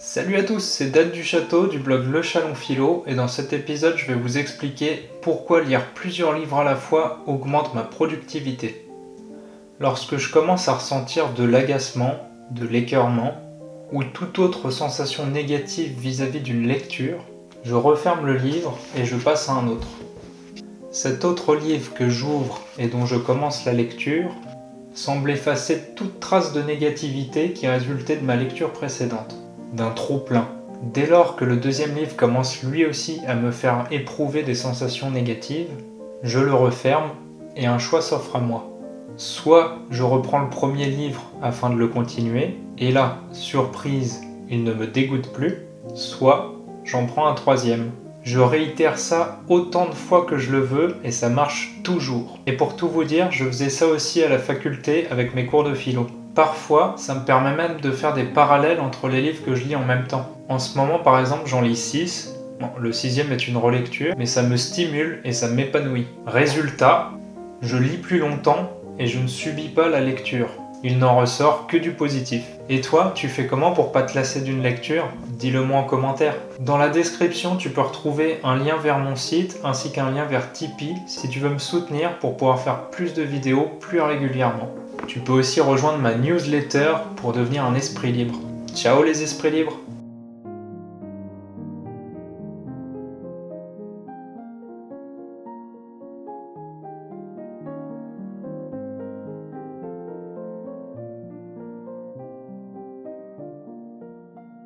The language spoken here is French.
Salut à tous, c'est Date du Château du blog Le Chalon Philo et dans cet épisode je vais vous expliquer pourquoi lire plusieurs livres à la fois augmente ma productivité. Lorsque je commence à ressentir de l'agacement, de l'écœurement ou toute autre sensation négative vis-à-vis d'une lecture, je referme le livre et je passe à un autre. Cet autre livre que j'ouvre et dont je commence la lecture semble effacer toute trace de négativité qui résultait de ma lecture précédente d'un trop-plein. Dès lors que le deuxième livre commence lui aussi à me faire éprouver des sensations négatives, je le referme et un choix s'offre à moi. Soit je reprends le premier livre afin de le continuer, et là, surprise, il ne me dégoûte plus, soit j'en prends un troisième. Je réitère ça autant de fois que je le veux et ça marche toujours. Et pour tout vous dire, je faisais ça aussi à la faculté avec mes cours de philo. Parfois, ça me permet même de faire des parallèles entre les livres que je lis en même temps. En ce moment, par exemple, j'en lis 6. le sixième est une relecture, mais ça me stimule et ça m'épanouit. Résultat, je lis plus longtemps et je ne subis pas la lecture. Il n'en ressort que du positif. Et toi, tu fais comment pour pas te lasser d'une lecture? Dis-le moi en commentaire. Dans la description, tu peux retrouver un lien vers mon site ainsi qu'un lien vers Tipeee si tu veux me soutenir pour pouvoir faire plus de vidéos plus régulièrement. Tu peux aussi rejoindre ma newsletter pour devenir un esprit libre. Ciao les esprits libres